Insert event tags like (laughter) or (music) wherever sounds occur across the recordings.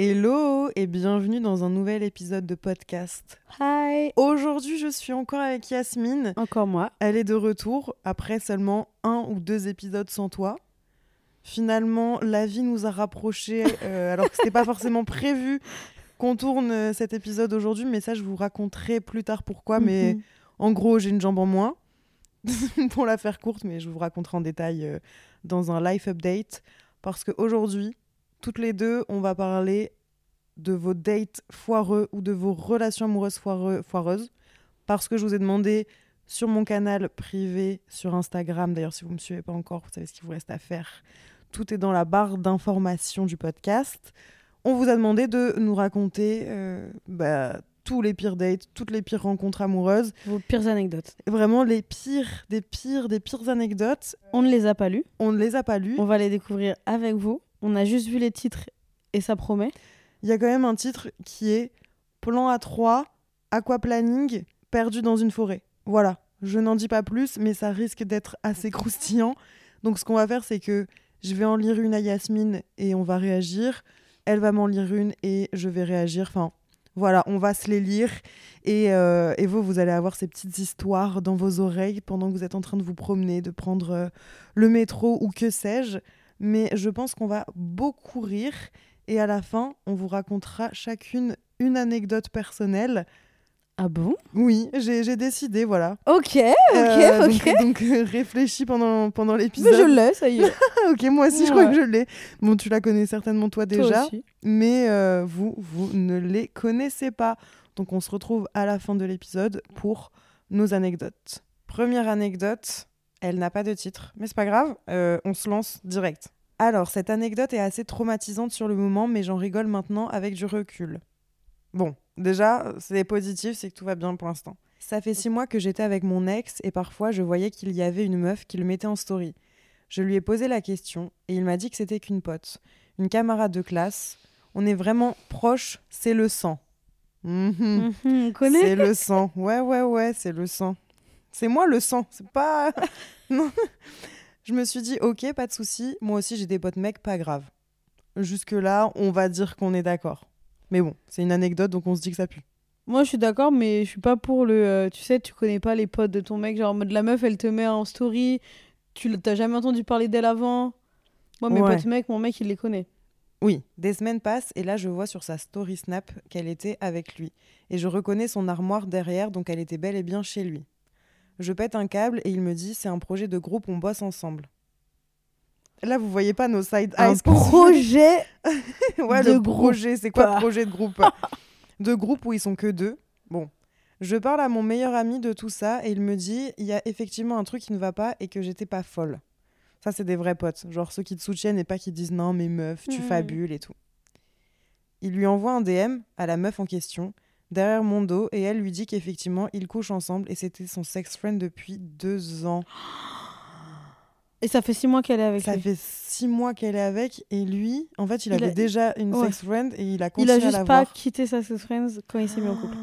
Hello et bienvenue dans un nouvel épisode de podcast. Hi Aujourd'hui, je suis encore avec Yasmine. Encore moi. Elle est de retour après seulement un ou deux épisodes sans toi. Finalement, la vie nous a rapprochés (laughs) euh, alors que c'était pas forcément prévu qu'on tourne euh, cet épisode aujourd'hui, mais ça je vous raconterai plus tard pourquoi. Mais Mhm. en gros, j'ai une jambe en moins. (laughs) pour la faire courte, mais je vous raconterai en détail euh, dans un life update. Parce qu'aujourd'hui, toutes les deux, on va parler de vos dates foireux ou de vos relations amoureuses foireux- foireuses. Parce que je vous ai demandé sur mon canal privé, sur Instagram, d'ailleurs si vous ne me suivez pas encore, vous savez ce qu'il vous reste à faire. Tout est dans la barre d'information du podcast. On vous a demandé de nous raconter euh, bah, tous les pires dates, toutes les pires rencontres amoureuses, Vos pires anecdotes. vraiment les pires, des pires, des pires anecdotes. On ne les a pas lues. On ne les a pas lues. On va les découvrir avec vous. On a juste vu les titres et ça promet. Il y a quand même un titre qui est Plan A3, aquaplaning, perdu dans une forêt. Voilà, je n'en dis pas plus, mais ça risque d'être assez croustillant. Donc ce qu'on va faire, c'est que je vais en lire une à Yasmine et on va réagir. Elle va m'en lire une et je vais réagir. Enfin, voilà, on va se les lire. Et, euh, et vous, vous allez avoir ces petites histoires dans vos oreilles pendant que vous êtes en train de vous promener, de prendre euh, le métro ou que sais-je. Mais je pense qu'on va beaucoup rire. Et à la fin, on vous racontera chacune une anecdote personnelle. Ah bon? Oui, j'ai décidé, voilà. Ok, ok, Euh, ok. Donc, donc, euh, réfléchis pendant, pendant l'épisode. je l'ai, ça y est. (laughs) ok, moi aussi, je crois que je l'ai. Bon, tu la connais certainement toi Toi déjà, aussi. mais euh, vous, vous ne les connaissez pas. Donc on se retrouve à la fin de l'épisode pour nos anecdotes. Première anecdote, elle n'a pas de titre, mais c'est pas grave, euh, on se lance direct. Alors, cette anecdote est assez traumatisante sur le moment, mais j'en rigole maintenant avec du recul. Bon, déjà, c'est positif, c'est que tout va bien pour l'instant. Ça fait six mois que j'étais avec mon ex et parfois je voyais qu'il y avait une meuf qui le mettait en story. Je lui ai posé la question et il m'a dit que c'était qu'une pote, une camarade de classe. On est vraiment proches, c'est le sang. On connaît C'est le sang. Ouais, ouais, ouais, c'est le sang. C'est moi le sang, c'est pas. (laughs) non. Je me suis dit, ok, pas de souci. Moi aussi, j'ai des potes mecs, pas grave. Jusque-là, on va dire qu'on est d'accord. Mais bon, c'est une anecdote, donc on se dit que ça pue. Moi, je suis d'accord, mais je suis pas pour le. euh, tu sais, tu connais pas les potes de ton mec. Genre, en mode la meuf, elle te met en story. Tu l- t'as jamais entendu parler d'elle avant. Moi, mes Ouais. potes mecs, mon mec, il les connaît. Oui, des semaines passent et là, je vois sur sa story Snap qu'elle était avec lui. Et je reconnais son armoire derrière, donc elle était bel et bien chez lui. Je pète un câble et il me dit c'est un projet de groupe, on bosse ensemble. Là, vous voyez pas nos side Un eyes. fait. projet (laughs) ouais, de le groupe. projet, c'est quoi Ah. projet de groupe? (laughs) De groupe où ils sont que deux. Bon. Je parle à mon meilleur ami de tout ça et il me dit il y a effectivement un truc qui ne va pas et que j'étais pas folle. Ça, c'est des vrais potes. Genre ceux qui te soutiennent et pas qui disent non, mais meuf, tu Mhm. fabules et tout. Il lui envoie un DM à la meuf en question, derrière mon dos, et elle lui dit qu'effectivement, ils couchent ensemble et c'était son sex friend depuis deux ans. Et ça fait six mois qu'elle est avec Ça lui. fait six mois qu'elle est avec et lui, en fait, il, Il avait a- déjà une Ouais. sex friend et il a Il continué a à juste la pas voir. quitté sa sex friends quand il s'est mis en couple.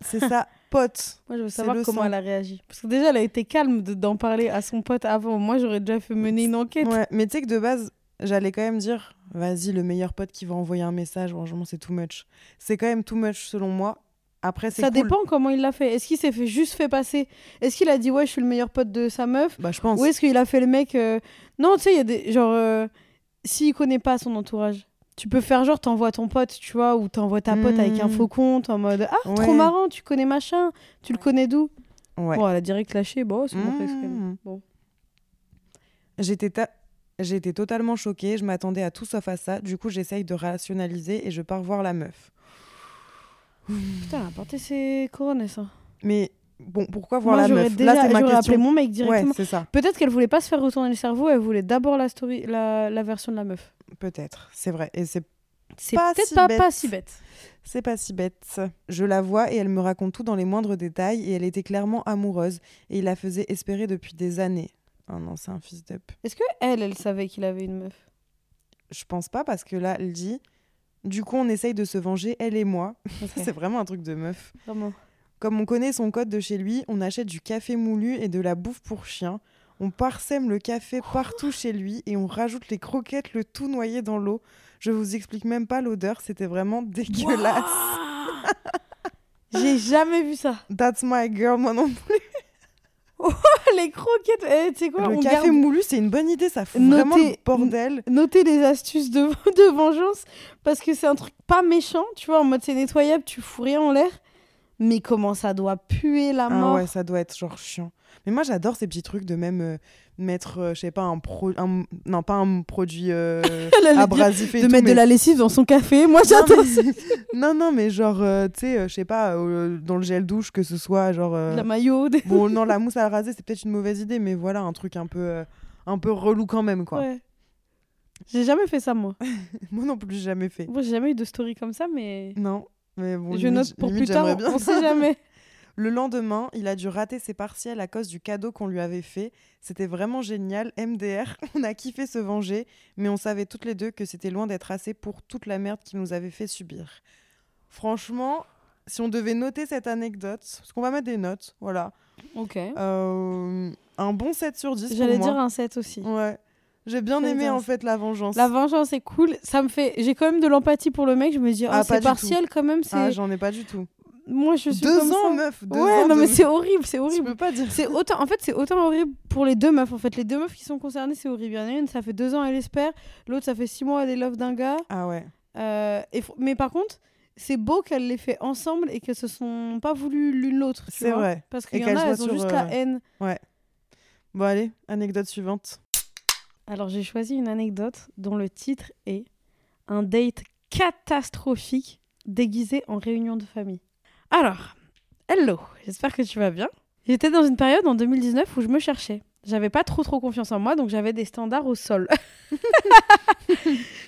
C'est sa pote. Moi, je veux savoir comment sang. elle a réagi. Parce que déjà, elle a été calme de- d'en parler à son pote avant. Moi, j'aurais déjà fait mener une enquête. Ouais, mais tu sais que de base, j'allais quand même dire, vas-y, le meilleur pote qui va envoyer un message, franchement, c'est too much. C'est quand même too much selon moi. Après, c'est Ça cool. dépend comment il l'a fait. Est-ce qu'il s'est fait juste fait passer? Est-ce qu'il a dit ouais, je suis le meilleur pote de sa meuf? Bah, je pense. Ou est-ce qu'il a fait le mec euh, Non, tu sais, il y a des genre euh, s'il connaît pas son entourage. Tu peux faire genre t'envoies ton pote, tu vois, ou t'envoies ta pote avec un Hmm. faux compte en mode ah trop Ouais. marrant, tu connais machin, tu le connais d'où? Ouais. Bon, elle a direct lâché, bon c'est mon même. Bon. J'étais ta- J'étais totalement choquée, je m'attendais à tout sauf à ça. Du coup, j'essaye de rationaliser et je pars voir la meuf. Putain, elle a porté ses couronnes ça. Mais bon, pourquoi voir Moi, la meuf? Déjà Là, c'est ma question. appelé mon mec Ouais, directement. c'est ça. Peut-être qu'elle voulait pas se faire retourner le cerveau, elle voulait d'abord la story, la, la version de la meuf. Peut-être, c'est vrai. Et c'est C'est Pas peut-être si pas, bête. pas si bête. C'est pas si bête. Je la vois et elle me raconte tout dans les moindres détails et elle était clairement amoureuse et il la faisait espérer depuis des années. Oh non, c'est un fils d'up. Est-ce que elle, elle savait qu'il avait une meuf? Je pense pas parce que là, elle dit Du coup, on essaye de se venger, elle et moi. (laughs) Ok, C'est vraiment un truc de meuf. Vraiment. Comme on connaît son code de chez lui, on achète du café moulu et de la bouffe pour chien. On parsème le café partout chez lui et on rajoute les croquettes, le tout noyé dans l'eau. Je vous explique même pas l'odeur, c'était vraiment (laughs) dégueulasse. J'ai jamais vu ça. That's my girl, moi non plus. Les croquettes, eh, tu sais quoi Le on café garde- moulu, c'est une bonne idée, ça fout Notez- vraiment le bordel. Notez les astuces de, (laughs) de vengeance parce que c'est un truc pas méchant, tu vois, en mode c'est nettoyable, tu fous rien en l'air. Mais comment ça doit puer la Ah mort. ouais, ça doit être genre chiant. Mais moi, j'adore ces petits trucs de même euh, mettre, euh, je sais pas, un pro... un- Non, pas un produit euh, (laughs) abrasif et de tout, mettre mais- de la lessive dans son café. Moi j'adore mais- (laughs) non, non, mais genre, euh, tu sais, euh, je sais pas, euh, dans le gel douche, que ce soit genre... la maillot. des- Bon, (laughs) non, la mousse à raser, c'est peut-être une mauvaise idée, mais voilà, un truc un peu, un peu relou quand même, quoi. Ouais. J'ai jamais fait ça moi. Moi non plus, j'ai jamais fait. Moi j'ai jamais eu de story comme ça, mais Non, mais bon, je limite- note pour limite, plus tard. bien On sait jamais. Le lendemain, il a dû rater ses partiels à cause du cadeau qu'on lui avait fait. C'était vraiment génial. MDR, (laughs) on a kiffé se venger, mais on savait toutes les deux que c'était loin d'être assez pour toute la merde qu'il nous avait fait subir. Franchement, si on devait noter cette anecdote, parce qu'on va mettre des notes, voilà, Ok. euh, un bon 7 sur 10 pour J'allais dire un 7 aussi. Ouais. J'ai bien aimé en fait la vengeance. La vengeance est cool. Ça me fait. J'ai quand même de l'empathie pour le mec. Je me dis, Ah, pas c'est partiel quand même. C'est. Ah, j'en ai pas du tout. Moi je suis Deux comme ans, ça. meuf. Deux ouais, ans non de- mais c'est horrible, c'est Tu horrible. peux pas dire. C'est autant, en fait, c'est autant horrible pour les deux meufs. En fait, les deux meufs qui sont concernées, c'est horrible. Il y en a une, ça fait deux ans, elle espère. L'autre, ça fait six mois, elle est love d'un gars. Ah ouais. Euh, et mais par contre, c'est beau qu'elles les fait ensemble et qu'elles se sont pas voulues l'une l'autre. tu C'est vrai. Parce qu'il y en a, elles ont juste euh, la haine. Bon allez, anecdote suivante. Alors, j'ai choisi une anecdote dont le titre est Un date catastrophique déguisé en réunion de famille. Alors, hello, j'espère que tu vas bien. J'étais dans une période en 2019 où je me cherchais. J'avais pas trop trop confiance en moi, donc j'avais des standards au sol. (laughs)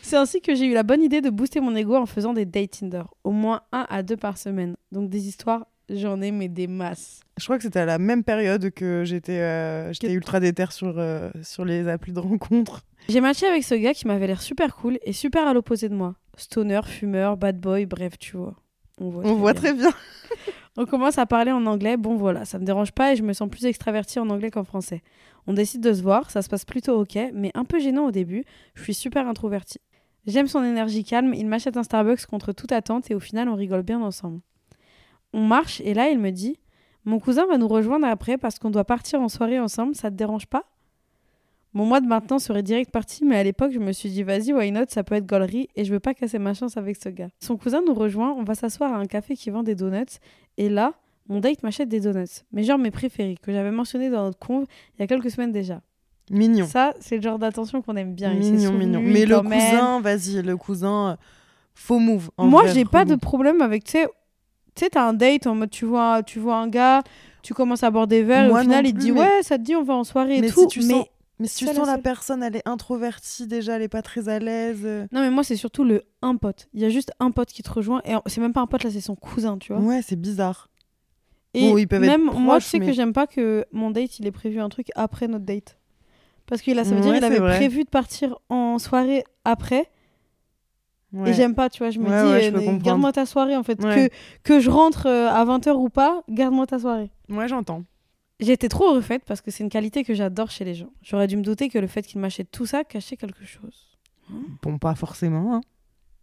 C'est ainsi que j'ai eu la bonne idée de booster mon ego en faisant des dates Tinder, au moins un à deux par semaine. Donc des histoires, j'en ai mais des masses. Je crois que c'était à la même période que j'étais euh, j'étais ultra déter sur, euh, sur les applis de rencontre. J'ai matché avec ce gars qui m'avait l'air super cool et super à l'opposé de moi. Stoner, fumeur, bad boy, bref, tu vois. On voit On voit bien. très bien. (laughs) On commence à parler en anglais, bon voilà, ça me dérange pas et je me sens plus extravertie en anglais qu'en français. On décide de se voir, ça se passe plutôt ok, mais un peu gênant au début, je suis super introvertie. J'aime son énergie calme, il m'achète un Starbucks contre toute attente et au final on rigole bien ensemble. On marche et là il me dit Mon cousin va nous rejoindre après parce qu'on doit partir en soirée ensemble, ça te dérange pas? Mon mois de maintenant serait direct parti, mais à l'époque je me suis dit Vas-y, why not, ça peut être gaulerie et je veux pas casser ma chance avec ce gars. Son cousin nous rejoint, on va s'asseoir à un café qui vend des donuts et là, mon date m'achète des donuts, mais genre mes préférés, que j'avais mentionné dans notre conve il y a quelques semaines déjà. Mignon. Ça, c'est le genre d'attention qu'on aime bien. Mignon, mignon. Mais le cousin, vas-y, le cousin, euh, faux move. en Moi, j'ai pas de problème avec, tu sais, tu sais, t'as un date en mode tu vois, tu vois un gars, tu commences à boire des verres, et au final, il te dit mais- ouais, ça te dit, on va en soirée et Mais si tout. tu mais sens- Mais si tu sens la personne, elle est introvertie déjà, elle est pas très à l'aise. euh, non, mais moi, c'est surtout le un pote. Il y a juste un pote qui te rejoint et c'est même pas un pote là, c'est son cousin, tu vois. Ouais, c'est bizarre. Et Bon, ils peuvent être même moi, je proches, sais mais- que j'aime pas que mon date, il ait prévu un truc après notre date. Parce que là, ça veut Ouais, dire qu'il avait vrai. prévu de partir en soirée après. Ouais. Et j'aime pas, tu vois. Je me Ouais, dis, euh, garde-moi ta soirée, en fait. Ouais. Que, que je rentre euh, à 20h ou pas, garde-moi ta soirée. Ouais, j'entends. J'ai été trop refaite parce que c'est une qualité que j'adore chez les gens. J'aurais dû me douter que le fait qu'il m'achète tout ça cachait quelque chose. Bon, pas forcément. hein.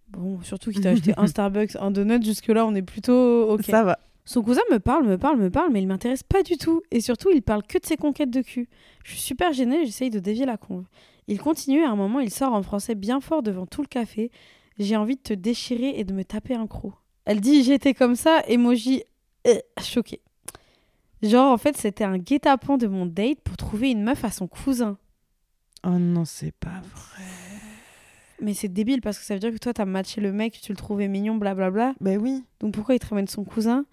Bon, surtout qu'il t'a acheté un (laughs) Starbucks, un donut, jusque-là, on est plutôt ok. Ça va. Son cousin me parle, me parle, me parle, mais il m'intéresse pas du tout. Et surtout, il parle que de ses conquêtes de cul. Je suis super gênée, j'essaye de dévier la conve. Il continue, à un moment, il sort en français bien fort devant tout le café. J'ai envie de te déchirer et de me taper un croc. Elle dit j'étais comme ça, emoji euh, choqué. Genre, en fait, c'était un guet-apens de mon date pour trouver une meuf à son cousin. Oh non, c'est pas vrai. Mais c'est débile parce que ça veut dire que toi, t'as matché le mec, tu le trouvais mignon, blablabla. Ben oui. Donc pourquoi il te ramène son cousin?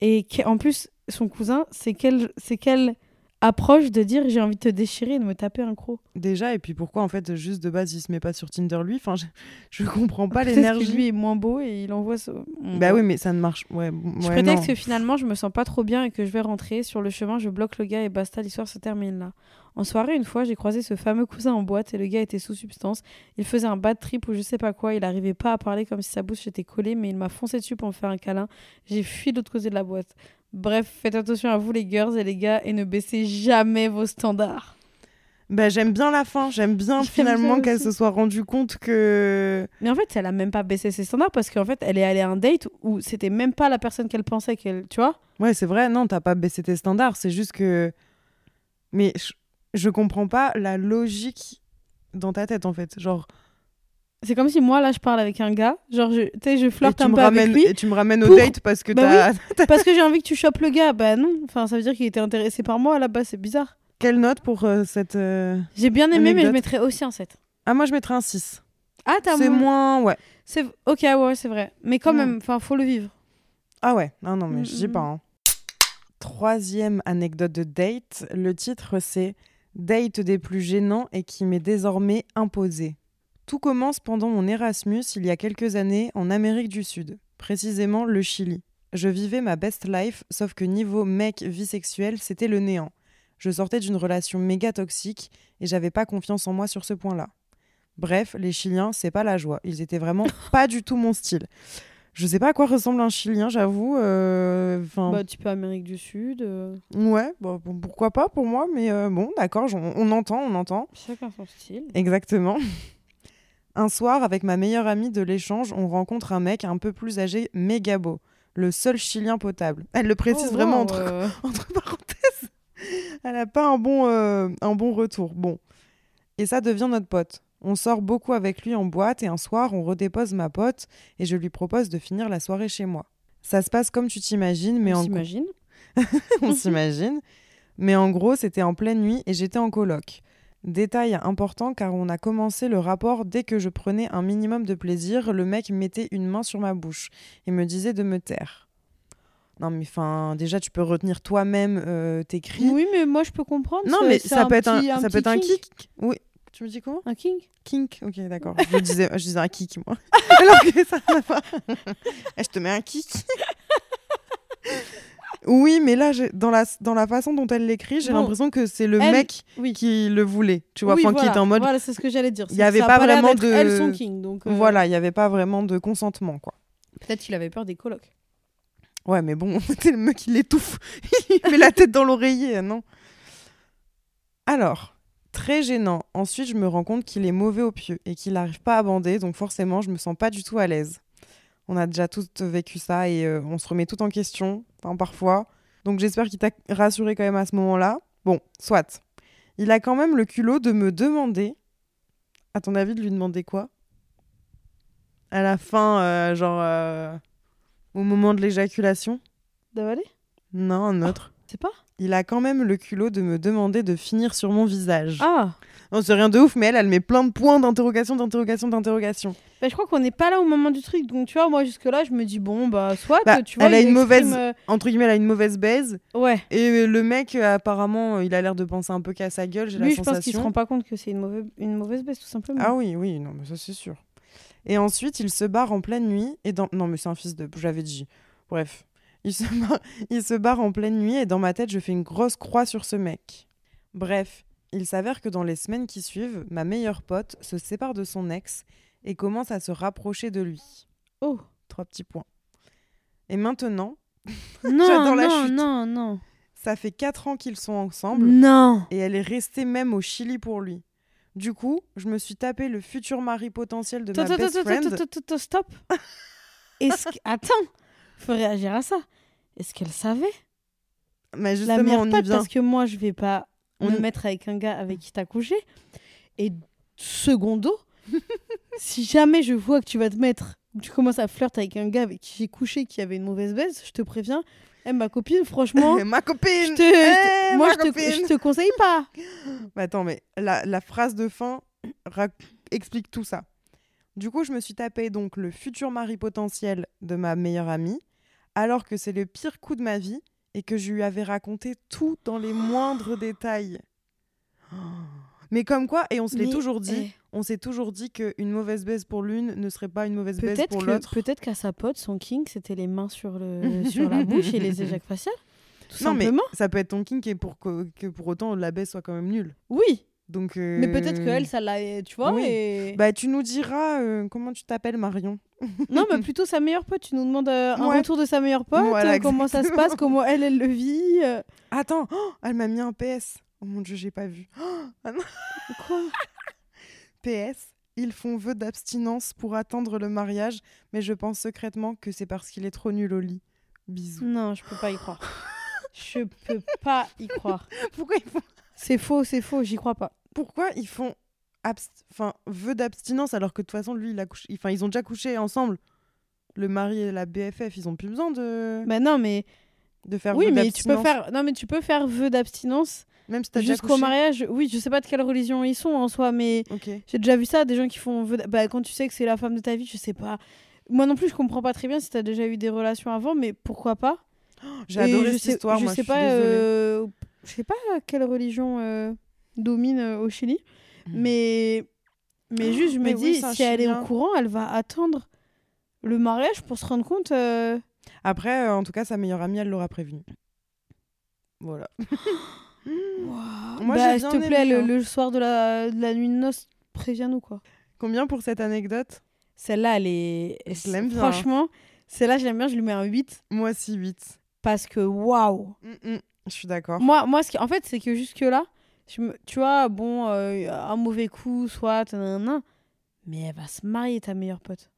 Et en plus, son cousin, c'est quelle, c'est quelle approche de dire j'ai envie de te déchirer et de me taper un croc Déjà, et puis pourquoi en fait, juste de base, il se met pas sur Tinder lui? Enfin, je, je comprends pas l'énergie. lui est moins beau et il envoie ce. Bah oui, mais ça ne marche. Ouais, Je ouais, prétexte que finalement je me sens pas trop bien et que je vais rentrer. Sur le chemin, je bloque le gars et basta, l'histoire se termine là. En soirée, une fois, j'ai croisé ce fameux cousin en boîte et le gars était sous substance. Il faisait un bad trip ou je sais pas quoi. Il arrivait pas à parler comme si sa bouche était collée, mais il m'a foncé dessus pour me faire un câlin. J'ai fui de l'autre côté de la boîte. Bref, faites attention à vous les girls et les gars et ne baissez jamais vos standards. Bah, j'aime bien la fin. J'aime bien (laughs) finalement qu'elle se soit rendue compte que. Mais en fait, elle a même pas baissé ses standards parce qu'en fait, elle est allée à un date où c'était même pas la personne qu'elle pensait qu'elle. Tu vois? Ouais, c'est vrai, non, t'as pas baissé tes standards. C'est juste que. Mais je, je comprends pas la logique dans ta tête en fait. Genre, C'est comme si moi, là, je parle avec un gars. Genre, je- tu sais, je flirte un peu ramènes, avec lui. et tu me ramènes au date parce que Bah (laughs) t'as. Parce que j'ai envie que tu chopes le gars. Bah non. Enfin, ça veut dire qu'il était intéressé par moi. Là-bas, c'est bizarre. Quelle note pour euh, cette. euh, J'ai bien aimé, mais je mettrais aussi un 7. Ah, moi je mettrais un 6. Ah, t'as C'est moins. Ouais. C'est ok, ouais, c'est vrai. Mais quand Mm. même, enfin, faut le vivre. Ah ouais, non, non, mais je dis Mm, pas. mm. hein. Troisième anecdote de date. Le titre, c'est Date des plus gênants et qui m'est désormais imposé. Tout commence pendant mon Erasmus il y a quelques années en Amérique du Sud, précisément le Chili. Je vivais ma best life, sauf que niveau mec, vie sexuelle, c'était le néant. Je sortais d'une relation méga toxique et j'avais pas confiance en moi sur ce point-là. Bref, les Chiliens, c'est pas la joie. Ils étaient vraiment (laughs) pas du tout mon style. Je sais pas à quoi ressemble un Chilien, j'avoue. euh, Bah, tu peux Amérique du Sud. euh, Ouais, bah, bon, pourquoi pas pour moi, mais euh, bon, d'accord, j'en- on entend, on entend. Chacun son style. Exactement. Un soir, avec ma meilleure amie de l'échange, on rencontre un mec un peu plus âgé, méga beau. Le seul chilien potable. Elle le précise Oh, vraiment wow, entre, euh, (laughs) entre parenthèses. Elle n'a pas un bon, euh, un bon retour. Bon. Et ça devient notre pote. On sort beaucoup avec lui en boîte et un soir, on redépose ma pote et je lui propose de finir la soirée chez moi. Ça se passe comme tu t'imagines, mais on en s'imagine. (laughs) on s'imagine. Mais en gros, c'était en pleine nuit et j'étais en coloc. Détail important car on a commencé le rapport dès que je prenais un minimum de plaisir, le mec mettait une main sur ma bouche et me disait de me taire. Non mais enfin, déjà tu peux retenir toi-même euh, tes cris. Oui, mais moi, je peux comprendre. non mais ça peut être un, ça peut être un kink. kick. Oui. Tu me dis comment? Un king Kink. Ok, (laughs) d'accord. Je disais, je disais un kick moi. (laughs) Alors que ça va pas. (laughs) Eh, je te mets un kick. Oui, mais là, dans la, dans la façon dont elle l'écrit, j'ai l'impression que c'est le elle- mec Oui. qui le voulait. Tu vois, Oui, enfin, qui voilà. était en mode. Voilà, c'est ce que j'allais dire. Il y C'est que avait pas vraiment de- Elle, son king. Donc, euh, Voilà, il n'y avait pas vraiment de consentement, quoi. Peut-être qu'il avait peur des colocs. Ouais, mais bon, (laughs) c'est le mec, il l'étouffe. (laughs) il met la tête dans l'oreiller, non Alors, très gênant. Ensuite, je me rends compte qu'il est mauvais au pieu et qu'il n'arrive pas à bander, donc forcément, je me sens pas du tout à l'aise. On a déjà tous vécu ça et euh, on se remet tout en question, enfin, parfois. Donc j'espère qu'il t'a rassuré quand même à ce moment-là. Bon, soit. Il a quand même le culot de me demander, à ton avis, de lui demander quoi? À la fin, euh, genre, euh, au moment de l'éjaculation? D'avaler Non, un autre. C'est pas? Il a quand même le culot de me demander de finir sur mon visage. Ah Non, c'est rien de ouf, mais elle, elle met plein de points d'interrogation, d'interrogation, d'interrogation. bah, Je crois qu'on n'est pas là au moment du truc. Donc, tu vois, moi, jusque-là, je me dis, bon, bah, soit, Bah, tu vois, elle a une exprime, mauvaise- Entre guillemets, elle a une mauvaise baise. euh, Ouais. Et le mec, euh, apparemment, euh, il a l'air de penser un peu qu'à sa gueule, j'ai la Lui, je pense qu'il se sensation. rend pas compte que c'est une mauvaise, une mauvaise baisse, tout simplement. Ah oui, oui, non, mais ça c'est sûr. Et ensuite, il se barre en pleine nuit et dans... Non, mais c'est un fils de... J'avais dit. Bref. Il se, (laughs) barre... il se barre en pleine nuit et dans ma tête, je fais une grosse croix sur ce mec. Bref, il s'avère que dans les semaines qui suivent, ma meilleure pote se sépare de son ex et commence à se rapprocher de lui. Oh Trois petits points. Et maintenant, (laughs) Non, la non, chute. non, non. ça fait quatre ans qu'ils sont ensemble Non. et elle est restée même au Chili pour lui. Du coup, je me suis tapé le futur mari potentiel de ma best attends, friend. attends, attends, attends, stop. (laughs) Est-ce que... Attends, faut réagir à ça. Est-ce qu'elle savait? Mais La justement, mère on y pote, vient. parce que moi, je vais pas On me y- mettre avec un gars avec qui t'as couché. Et secondo, (laughs) si jamais je vois que tu vas te mettre, tu commences à flirter avec un gars avec qui j'ai couché qui avait une mauvaise baisse, je te préviens. Eh, ma copine, franchement, (laughs) ma copine je te, Eh, moi, ma je te, copine je te conseille pas. (laughs) Mais attends, mais la, la phrase de fin explique tout ça. Du coup, je me suis tapé donc le futur mari potentiel de ma meilleure amie alors que c'est le pire coup de ma vie et que je lui avais raconté tout dans les moindres détails. (gasps) Mais comme quoi, et on se l'est Mais, toujours dit, eh, on s'est toujours dit qu'une mauvaise baisse pour l'une ne serait pas une mauvaise baisse pour l'autre. peut-être qu'à sa pote, son king, c'était les mains sur, le, (laughs) sur la bouche et les éjacs faciales. Tout Non, mais simplement. ça peut être ton kink et pour que, que pour autant la baisse soit quand même nulle. Oui, Donc, euh, mais peut-être qu'elle, ça l'a. Tu vois oui. et... Bah, tu nous diras euh, comment tu t'appelles, Marion. (laughs) Non, mais plutôt sa meilleure pote. Tu nous demandes euh, un Ouais. retour de sa meilleure pote, Voilà, euh, comment ça se passe, comment elle, elle le vit. Attends, oh, elle m'a mis un PS. Oh mon dieu, j'ai pas vu. (gasps) Ah non. Quoi? (laughs) PS, ils font vœu d'abstinence pour attendre le mariage, mais je pense secrètement que c'est parce qu'il est trop nul au lit. Bisous. Non, je peux pas y croire. (laughs) je peux pas y croire. Pourquoi ils font, C'est faux, c'est faux, j'y crois pas. Pourquoi ils font enfin, vœu d'abstinence alors que de toute façon, lui, il a couché... Enfin, ils ont déjà couché ensemble. Le mari et la BFF, ils ont plus besoin de, Bah non, mais de faire oui, vœu mais tu peux d'abstinence. faire non mais tu peux faire vœu d'abstinence Même si jusqu'au mariage. Oui, je sais pas de quelle religion ils sont en soi, mais j'ai déjà vu ça, des gens qui font vœu. Bah quand tu sais que c'est la femme de ta vie, je sais pas. Moi non plus, je comprends pas très bien si t'as déjà eu des relations avant, mais pourquoi pas? (gasps) J'ai adoré je cette sais, histoire, Je moi, sais je pas, euh, je sais pas quelle religion euh, domine euh, au Chili, mais mais juste je me mais dis si elle est au courant, elle va attendre le mariage pour se rendre compte. euh, Après, euh, en tout cas, sa meilleure amie, elle l'aura prévenu. Voilà. (gasps) Moi, bah, j'ai s'il bien te plaît, le, hein. le soir de la, de la nuit de noces, préviens-nous quoi. Combien pour cette anecdote? Celle-là, elle est. Je l'aime bien, hein. Franchement, celle-là, j'aime bien, je lui mets un 8 Moi aussi, 8. parce que waouh! Je suis d'accord. Moi, moi ce qui... en fait, c'est que jusque-là, je me... tu vois, bon, euh, un mauvais coup, soit, nanana, mais elle va se marier, ta meilleure pote.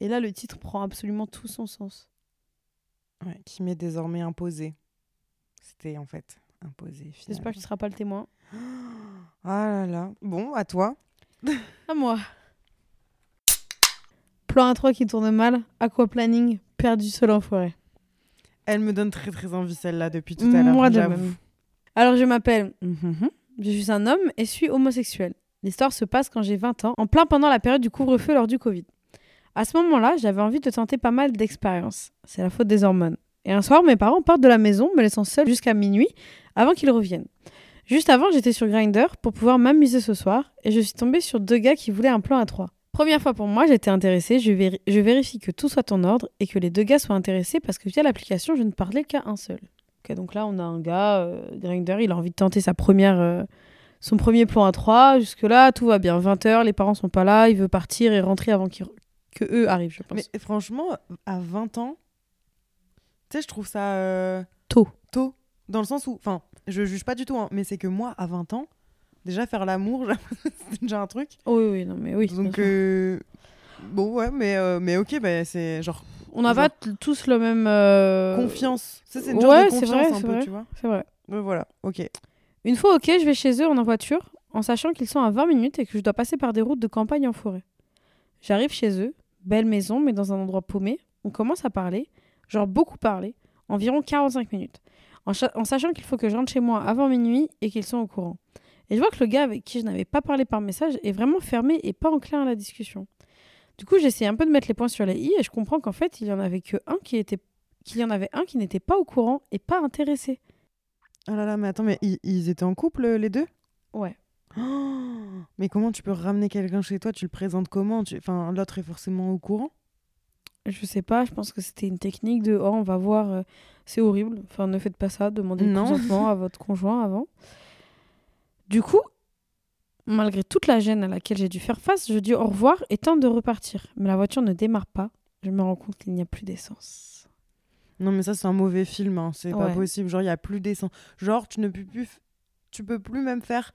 Et là, le titre prend absolument tout son sens. Ouais, qui m'est désormais imposé. C'était en fait imposé. J'espère que tu seras pas le témoin. (gasps) Ah là là. Bon, à toi. À moi. Plan A3 qui tourne mal, aquaplanning, perdu seul en forêt. Elle me donne très très envie celle-là depuis tout à l'heure. Moi de même. Alors, je m'appelle. Mhm. Je suis un homme et suis homosexuel. L'histoire se passe quand j'ai 20 ans, en plein pendant la période du couvre-feu lors du Covid. À ce moment-là, j'avais envie de tenter pas mal d'expériences. C'est la faute des hormones. Et un soir, mes parents partent de la maison, me laissant seule jusqu'à minuit avant qu'ils reviennent. Juste avant, j'étais sur Grindr pour pouvoir m'amuser ce soir et je suis tombée sur deux gars qui voulaient un plan à trois. Première fois pour moi, j'étais intéressée, je, je vérifie que tout soit en ordre et que les deux gars soient intéressés parce que via l'application, je ne parlais qu'à un seul. Donc là, on a un gars, euh, il a envie de tenter sa première, euh, son premier plan à 3. Jusque-là, tout va bien. 20h, les parents sont pas là, il veut partir et rentrer avant qu'ils- que eux arrivent, je pense. Mais franchement, à 20 ans, tu sais, je trouve ça euh, Tôt. Tôt. Dans le sens où, enfin, je juge pas du tout, hein, mais c'est que moi, à 20 ans, déjà faire l'amour, (laughs) c'est déjà un truc. Oh oui, oui, non, mais oui. Donc, euh, bon, ouais, mais, mais ok, bah, c'est genre on n'a pas tous le même. euh, confiance. Ça, c'est une genre ouais, de c'est confiance vrai, un c'est peu, vrai. tu vois. C'est vrai. Ouais, voilà, ok. Une fois, ok, je vais chez eux en voiture, en sachant qu'ils sont à 20 minutes et que je dois passer par des routes de campagne en forêt. J'arrive chez eux, belle maison, mais dans un endroit paumé. On commence à parler, genre beaucoup parler, environ 45 minutes, en, en sachant qu'il faut que je rentre chez moi avant minuit et qu'ils sont au courant. Et je vois que le gars avec qui je n'avais pas parlé par message est vraiment fermé et pas enclin à la discussion. Du coup, j'essaie un peu de mettre les points sur les i et je comprends qu'en fait, il y en avait que un qui était qu'il y en avait un qui n'était pas au courant et pas intéressé. Ah là là, mais attends, mais ils, ils étaient en couple, euh, les deux? Ouais. Oh, Mais comment tu peux ramener quelqu'un chez toi? Tu le présentes comment? Tu- Enfin, l'autre est forcément au courant? Je sais pas, je pense que c'était une technique de oh, on va voir, euh, c'est horrible. Enfin, ne faites pas ça, demandez Non. à votre conjoint avant. Du coup, malgré toute la gêne à laquelle j'ai dû faire face, je dis au revoir et tente de repartir. Mais la voiture ne démarre pas. Je me rends compte qu'il n'y a plus d'essence. Non, mais ça, c'est un mauvais film, hein, c'est pas possible. Genre, il y a plus d'essence. Genre, tu ne peux plus. f- Tu peux plus même faire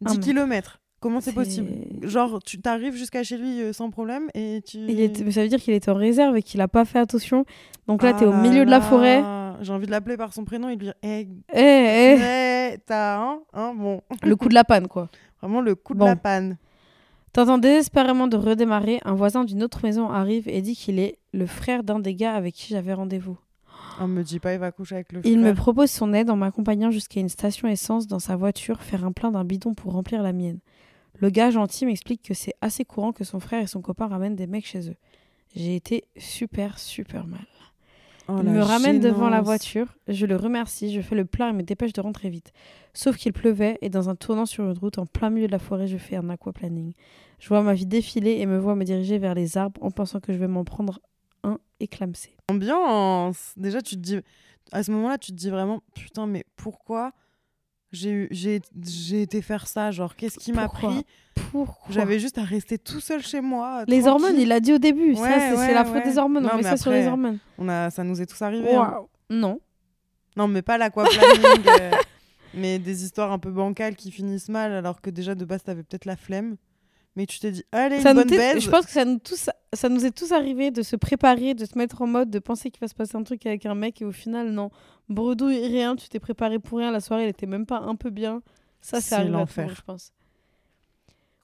10 Ah, mais- km. Comment c'est possible? Genre, tu t'arrives jusqu'à chez lui euh, sans problème et tu. Il mais ça veut dire qu'il était en réserve et qu'il a pas fait attention. Donc là, Ah tu es au milieu de la forêt. J'ai envie de l'appeler par son prénom et de lui dire Eh, Eh, eh, t'as un, hein, bon. le coup de la panne, quoi. (laughs) Vraiment le coup de Bon. la panne. Tentant désespérément de redémarrer, un voisin d'une autre maison arrive et dit qu'il est le frère d'un des gars avec qui j'avais rendez-vous. On me dit pas, il va coucher avec le Il me frère. propose son aide en m'accompagnant jusqu'à une station essence dans sa voiture, faire un plein d'un bidon pour remplir la mienne. Le gars gentil m'explique que c'est assez courant que son frère et son copain ramènent des mecs chez eux. J'ai été super, super mal. Oh, Il me ramène devant la voiture, je le remercie, je fais le plein et me dépêche de rentrer vite. Sauf qu'il pleuvait et dans un tournant sur une route en plein milieu de la forêt, je fais un aquaplaning. Je vois ma vie défiler et me vois me diriger vers les arbres en pensant que je vais m'en prendre un éclamsé. Ambiance. Déjà, tu te dis. À ce moment-là, tu te dis vraiment Putain, mais pourquoi j'ai été faire ça Genre, qu'est-ce qui m'a pris? Pourquoi? J'avais juste à rester tout seul chez moi. Les tranquille. hormones, il l'a dit au début. ça, Ouais, c'est c'est ouais, la faute ouais. des hormones. Non, on met mais ça sur les hormones. On a, ça nous est tous arrivé. hein. Non. Non, mais pas l'aquaplaning. (laughs) euh, mais des histoires un peu bancales qui finissent mal, alors que déjà de base, t'avais peut-être la flemme. Mais tu t'es dit, allez, Ça une nous bonne baise. je pense que ça nous, tous, ça nous est tous arrivé de se préparer, de se mettre en mode, de penser qu'il va se passer un truc avec un mec et au final, non. Bredouille, rien, tu t'es préparé pour rien. La soirée, elle était même pas un peu bien. Ça, C'est l'enfer. je pense.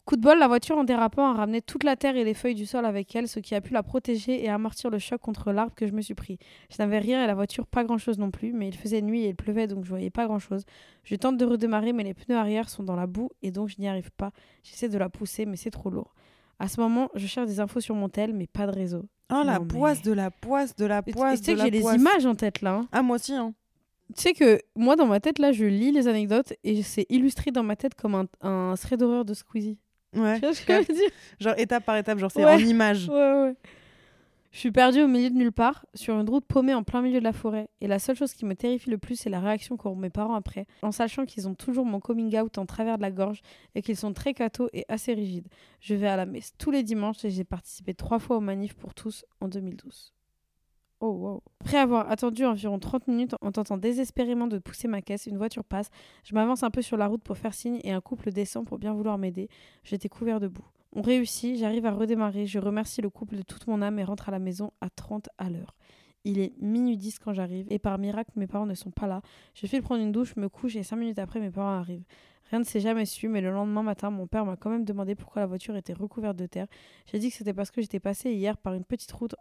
Coup de bol, la voiture en dérapant a ramené toute la terre et les feuilles du sol avec elle, ce qui a pu la protéger et amortir le choc contre l'arbre que je me suis pris. Je n'avais rien et la voiture pas grand chose non plus, mais il faisait nuit et il pleuvait donc je voyais pas grand chose. Je tente de redémarrer, mais les pneus arrière sont dans la boue et donc je n'y arrive pas. J'essaie de la pousser, mais c'est trop lourd. À ce moment, je cherche des infos sur mon tel, mais pas de réseau. Oh, la Non, mais- poisse de la poisse de la poisse tu sais que j'ai poisse. images en tête là. hein. Ah, moi aussi, hein. Tu sais que moi, dans ma tête, là, je lis les anecdotes et c'est illustré dans ma tête comme un, un thread d'horreur de Squeezie. Ouais. Tu vois ce que je veux dire? Genre étape par étape, genre c'est Ouais. en image. Ouais, ouais. Je suis perdue au milieu de nulle part, sur une route paumée en plein milieu de la forêt. Et la seule chose qui me terrifie le plus, c'est la réaction qu'auront mes parents après, en sachant qu'ils ont toujours mon coming out en travers de la gorge et qu'ils sont très cathos et assez rigides. Je vais à la messe tous les dimanches et j'ai participé trois fois aux manifs pour tous en 2012. Oh. Après avoir attendu environ 30 minutes en tentant désespérément de pousser ma caisse, une voiture passe. Je m'avance un peu sur la route pour faire signe et un couple descend pour bien vouloir m'aider. J'étais couvert de boue. On réussit, j'arrive à redémarrer, je remercie le couple de toute mon âme et rentre à la maison à 30 à l'heure. Il est minuit 10 quand j'arrive et par miracle mes parents ne sont pas là. Je file prendre une douche, me couche et 5 minutes après mes parents arrivent. Rien ne s'est jamais su, mais le lendemain matin, mon père m'a quand même demandé pourquoi la voiture était recouverte de terre. J'ai dit que c'était parce que j'étais passée hier par une petite route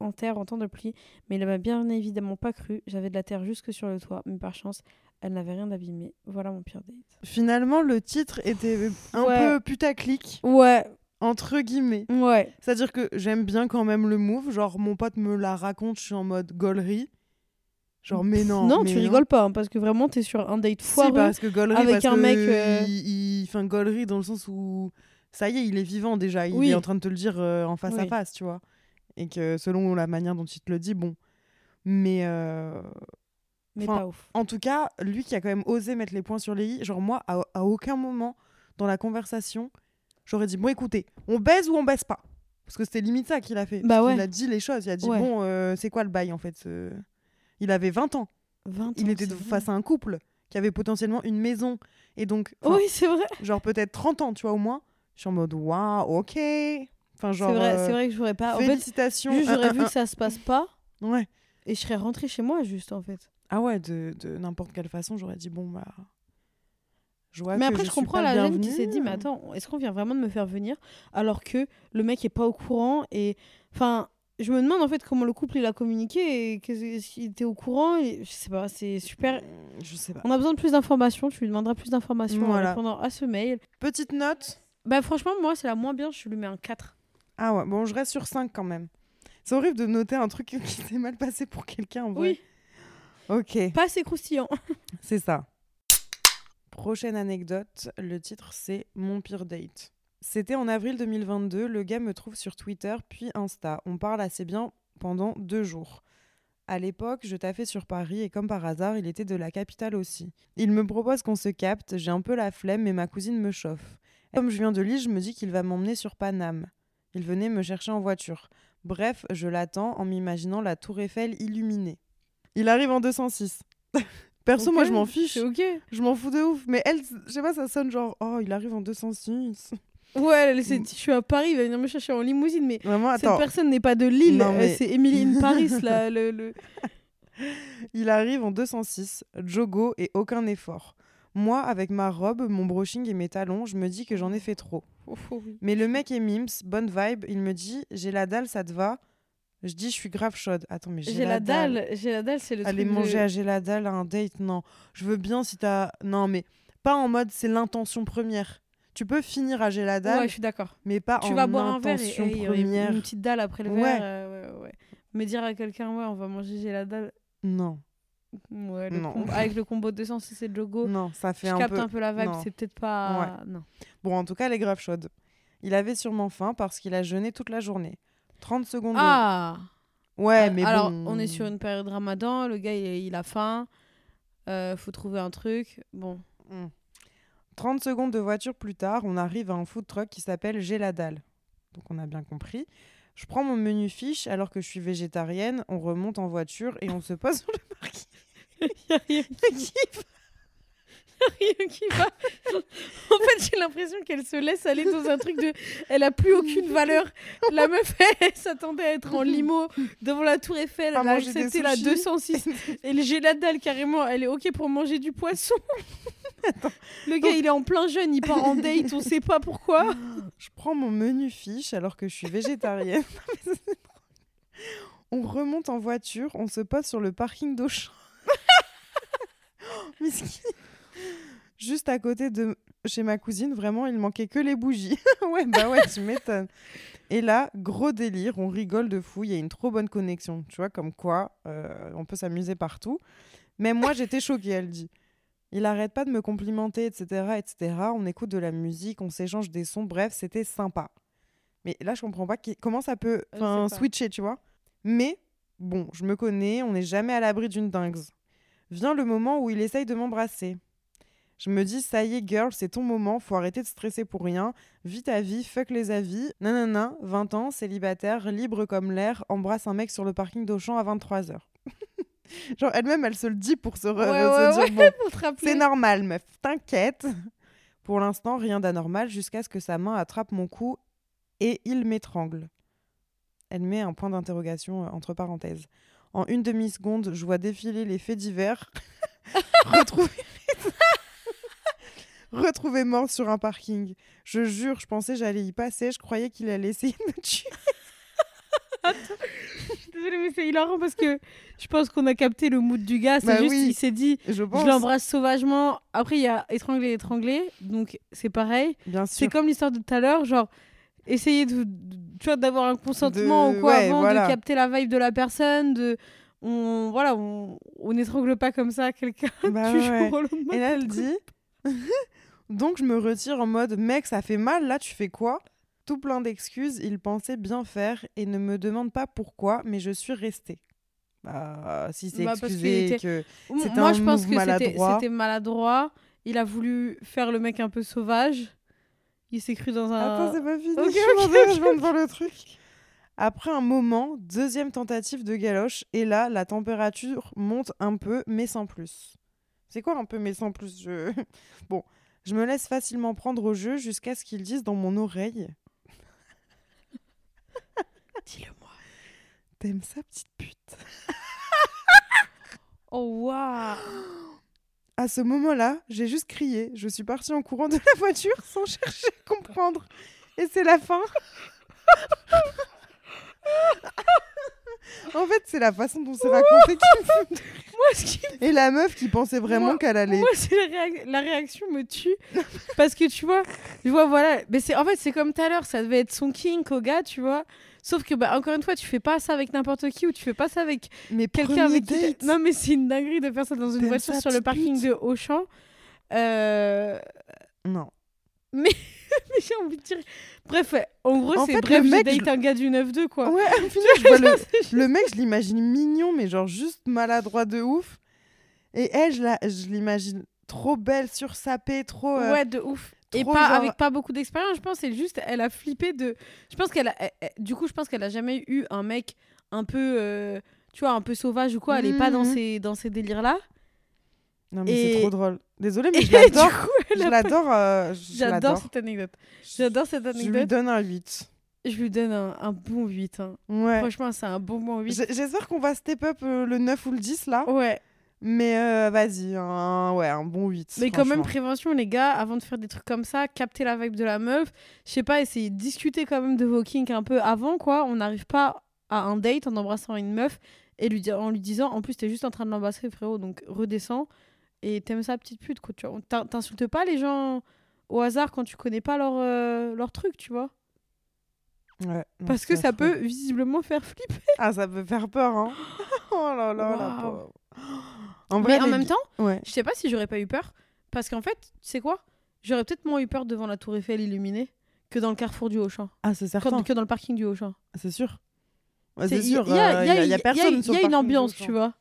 en terre en temps de pluie, mais il m'a bien évidemment pas cru. J'avais de la terre jusque sur le toit, mais par chance, elle n'avait rien d'abîmé. Voilà mon pire date. Finalement, le titre était un Ouais. peu putaclic, Ouais, entre guillemets. ouais. C'est-à-dire que j'aime bien quand même le move. Genre, mon pote me la raconte, je suis en mode gaulerie. Genre, mais non. Non, mais tu rigoles pas, hein, parce que vraiment, t'es sur un date Si, foireux. parce que gaulerie, avec parce un que mec, euh, il, il- Enfin, gaulerie dans le sens où. Ça y est, il est vivant déjà. Il Oui. est en train de te le dire euh, en face à face, tu vois. Et que selon la manière dont il te le dit, bon. Mais. euh, mais enfin, pas ouf. En tout cas, lui qui a quand même osé mettre les points sur les i, genre moi, à, à aucun moment dans la conversation, j'aurais dit bon écoutez, on baise ou on baise pas? Parce que c'était limite ça qu'il a fait. Bah ouais. qu'il a dit les choses, il a dit Ouais. bon, euh, c'est quoi le bail en fait Il avait 20 ans, 20 il était vrai. face à un couple qui avait potentiellement une maison et donc, Oui, c'est vrai. genre peut-être 30 ans, tu vois, au moins. Je suis en mode waouh, ok. Enfin, genre. C'est vrai, euh, c'est vrai que j'aurais pas. En fait, Félicitations. juste, un, j'aurais (laughs) vu que ça se passe pas Ouais. et je serais rentrée chez moi, juste en fait. Ah ouais, de, de n'importe quelle façon, j'aurais dit bon bah. Je vois mais après, je, comprends pas la jeune qui s'est dit Mais attends, est-ce qu'on vient vraiment de me faire venir alors que le mec est pas au courant Et enfin, je me demande en fait comment le couple il a communiqué et qu'est-ce- est-ce qu'il était au courant et, Je sais pas, c'est super. Je sais pas. On a besoin de plus d'informations. Tu lui demanderas plus d'informations Voilà. en répondant à ce mail. Petite note. Bah, franchement, moi, c'est la moins bien. Je lui mets un 4. Ah ouais, bon, je reste sur 5 quand même. C'est horrible de noter un truc (laughs) qui s'est mal passé pour quelqu'un en vrai. Oui, Ok, pas assez croustillant. (laughs) c'est ça. Prochaine anecdote, le titre c'est Mon pire date. C'était en avril 2022, le gars me trouve sur Twitter puis Insta. On parle assez bien pendant deux jours. À l'époque, je taffais sur Paris et comme par hasard, il était de la capitale aussi. Il me propose qu'on se capte, j'ai un peu la flemme mais ma cousine me chauffe. Comme je viens de Lille, je me dis qu'il va m'emmener sur Paname. Il venait me chercher en voiture. Bref, je l'attends en m'imaginant la tour Eiffel illuminée. Il arrive en 206. (laughs) Perso, moi je m'en fiche. Ok. Je m'en fous de ouf. Mais elle, je sais pas, ça sonne genre, oh, il arrive en 206. Ouais, elle, c'est- je suis à Paris, il va venir me chercher en limousine, mais Vraiment, cette attends. personne n'est pas de Lille, Non, euh, mais- c'est Emily in (laughs) Paris, là, le, le- Il arrive en 206, jogo et aucun effort. Moi, avec ma robe, mon brushing et mes talons, je me dis que j'en ai fait trop. Oh, oh. Mais le mec est mims, bonne vibe, il me dit j'ai la dalle, ça te va? Je dis je suis grave chaude. Attends, mais J'ai la dalle, j'ai la dalle, c'est le Aller truc manger de... à j'ai la dalle à un date, non. Je veux bien si t'as. Non, mais pas en mode c'est l'intention première. Tu peux finir à j'ai la dalle, Ouais, je suis d'accord. mais pas Tu en vas boire un verre et et première. une petite dalle après le Ouais. verre. euh, ouais, ouais. Mais dire à quelqu'un, ouais, on va manger j'ai la dalle. Non, Ouais, le Non. com- avec le combo de sens, c'est le logo. non, ça fait Je un capte peu. un peu la vibe, c'est peut-être pas. Non. Bon, en tout cas, elle est grave chaude. Il avait sûrement faim parce qu'il a jeûné toute la journée. 30 secondes. de- Ah Ouais, Euh, mais Alors, bon. on est sur une période ramadan, le gars, il, il a faim. Euh, faut trouver un truc. Bon. Hmm. 30 secondes de voiture plus tard, on arrive à un food truck qui s'appelle J'ai la dalle. Donc on a bien compris. Je prends mon menu fiche alors que je suis végétarienne, on remonte en voiture et on se pose sur le parking. (laughs) Il rien qui. Rien qui va. (laughs) en fait, j'ai l'impression qu'elle se laisse aller dans un truc de. Elle a plus aucune valeur. La meuf, (laughs) elle, s'attendait à être en limo devant la Tour Eiffel. Elle a accepté la sushis. 206. Et le j'ai la dalle carrément. Elle est OK pour manger du poisson. (laughs) le gars, il est en plein jeûne. Il part en date. On sait pas pourquoi. (gasps) Je prends mon menu fiche alors que je suis végétarienne. on remonte en voiture, on se pose sur le parking d'Auchan. Miskin. Juste à côté de chez ma cousine, vraiment, il manquait que les bougies. (laughs) ouais, bah ouais, tu m'étonnes. Et là, gros délire, on rigole de fou, il y a une trop bonne connexion. Tu vois, comme quoi, euh, on peut s'amuser partout. Même moi, j'étais choquée, elle dit. Il arrête pas de me complimenter, etc., etc. On écoute de la musique, on s'échange des sons. Bref, c'était sympa. Mais là, je comprends pas qui- comment ça peut pas. switcher, tu vois. Mais bon, je me connais, on n'est jamais à l'abri d'une dingue. Vient le moment où il essaye de m'embrasser. Je me dis, ça y est, girl, c'est ton moment, faut arrêter de stresser pour rien. Vis ta vie, fuck les avis. Nanana, 20 ans, célibataire, libre comme l'air, embrasse un mec sur le parking d'Auchan à 23h. (laughs) Genre, elle-même, elle se le dit pour se, re- Ouais, se ouais, dire, ouais, bon, (laughs) c'est normal, meuf, t'inquiète. Pour l'instant, rien d'anormal jusqu'à ce que sa main attrape mon cou et il m'étrangle. Elle met un point d'interrogation euh, entre parenthèses. En une demi-seconde, je vois défiler les faits divers. (laughs) Retrouvé... Retrouvé mort sur un parking. Je jure, je pensais j'allais y passer. Je croyais qu'il allait essayer de me tuer. (laughs) Désolée, mais c'est hilarant parce que je pense qu'on a capté le mood du gars. C'est Bah juste, oui. il s'est dit, Je je l'embrasse sauvagement. Après, il y a étranglé, étranglé. Donc, c'est pareil. bien sûr. C'est comme l'histoire de tout à l'heure. Genre, essayer de, tu d'avoir un consentement De- ou quoi ouais, avant, voilà. de capter la vibe de la personne. De, on, voilà, on on n'étrangle pas comme ça quelqu'un Bah (laughs) ouais. Et là, elle dit Donc, je me retire en mode Mec, ça fait mal, là, tu fais quoi? Tout plein d'excuses, il pensait bien faire et ne me demande pas pourquoi, mais je suis restée. Bah, si c'est Bah, excusé, était- que. C'était Moi, un je pense que c'était maladroit. Il a voulu faire le mec un peu sauvage. Il s'est cru dans un. Attends, c'est pas fini, ok, je, viens de voir le truc. Après un moment, deuxième tentative de galoche, et là, la température monte un peu, mais sans plus. C'est quoi un peu, mais sans plus? Je... (laughs) Bon, je me laisse facilement prendre au jeu jusqu'à ce qu'ils disent dans mon oreille (laughs) Dis-le-moi. T'aimes ça, petite pute? (laughs) Oh, waouh. (gasps) À ce moment-là, j'ai juste crié. Je suis partie en courant de la voiture sans chercher à comprendre. Et c'est la fin. (laughs) en fait, c'est la façon dont c'est raconté qui me Moi, ce qui Et la meuf qui pensait vraiment Moi- qu'elle allait. Moi, c'est la, réac- la réaction me tue. Parce que tu vois, je vois, voilà. Mais c'est, en fait, c'est comme tout à l'heure, ça devait être son kink au gars, tu vois. Sauf que, bah, encore une fois, tu fais pas ça avec n'importe qui ou tu fais pas ça avec Mais quelqu'un avec qui. t'as-. Non, mais c'est une dinguerie de faire ça dans une T'aimes voiture ça, sur le petite parking de Auchan. Euh... Non. (laughs) Mais j'ai envie de dire. Bref, ouais, en gros, c'est bref, le mec, date je- un gars du 9-2, quoi. Ouais, (laughs) au final, je vois le, le mec, je l'imagine mignon, mais genre juste maladroit de ouf. Et elle, je la- je l'imagine trop belle, sursapée, trop. euh, Ouais, de ouf. Et pas genre- avec pas beaucoup d'expérience, je pense. C'est juste, elle a flippé de. Je pense qu'elle a. Du coup, je pense qu'elle a jamais eu un mec un peu. euh, Tu vois, un peu sauvage ou quoi. Elle est pas dans Mhm. ces, dans ces délires-là. Non, mais Et- c'est trop drôle. Désolée, (laughs) mais Et je l'adore. du coup, Je l'adore. euh, J'adore cette anecdote. J'adore cette Je lui anecdote. donne un 8. Je lui donne un, un bon 8. hein. Ouais. Franchement, c'est un bon bon 8. J'ai- J'espère qu'on va step up euh, le 9 ou le 10 là. Ouais. Mais euh, vas-y, un, ouais, un bon 8. Mais quand même, prévention, les gars, avant de faire des trucs comme ça, capter la vibe de la meuf. Je sais pas, essayer de discuter quand même de vos kinks un peu avant, quoi. On n'arrive pas à un date en embrassant une meuf et lui en lui disant, en plus, t'es juste en train de l'embrasser, frérot, donc redescends. Et t'aimes ça, petite pute, quoi. Tu T'insultes pas les gens au hasard quand tu connais pas leur, euh, leur truc, tu vois. Ouais, Parce que ça peut visiblement faire flipper. (laughs) Ah, ça peut faire peur, hein. (gasps) oh là là, la Waouh. pauvre. En Mais vrai, en les même temps, Ouais. je sais pas si j'aurais pas eu peur. Parce qu'en fait, tu sais quoi? J'aurais peut-être moins eu peur devant la Tour Eiffel illuminée que dans le carrefour du Auchan. Ah, c'est certain. que dans le parking du Auchan. C'est sûr. Ouais, C'est- sûr. Il y a, il y a- y a- y a il y a- personne il y a une ambiance, tu vois.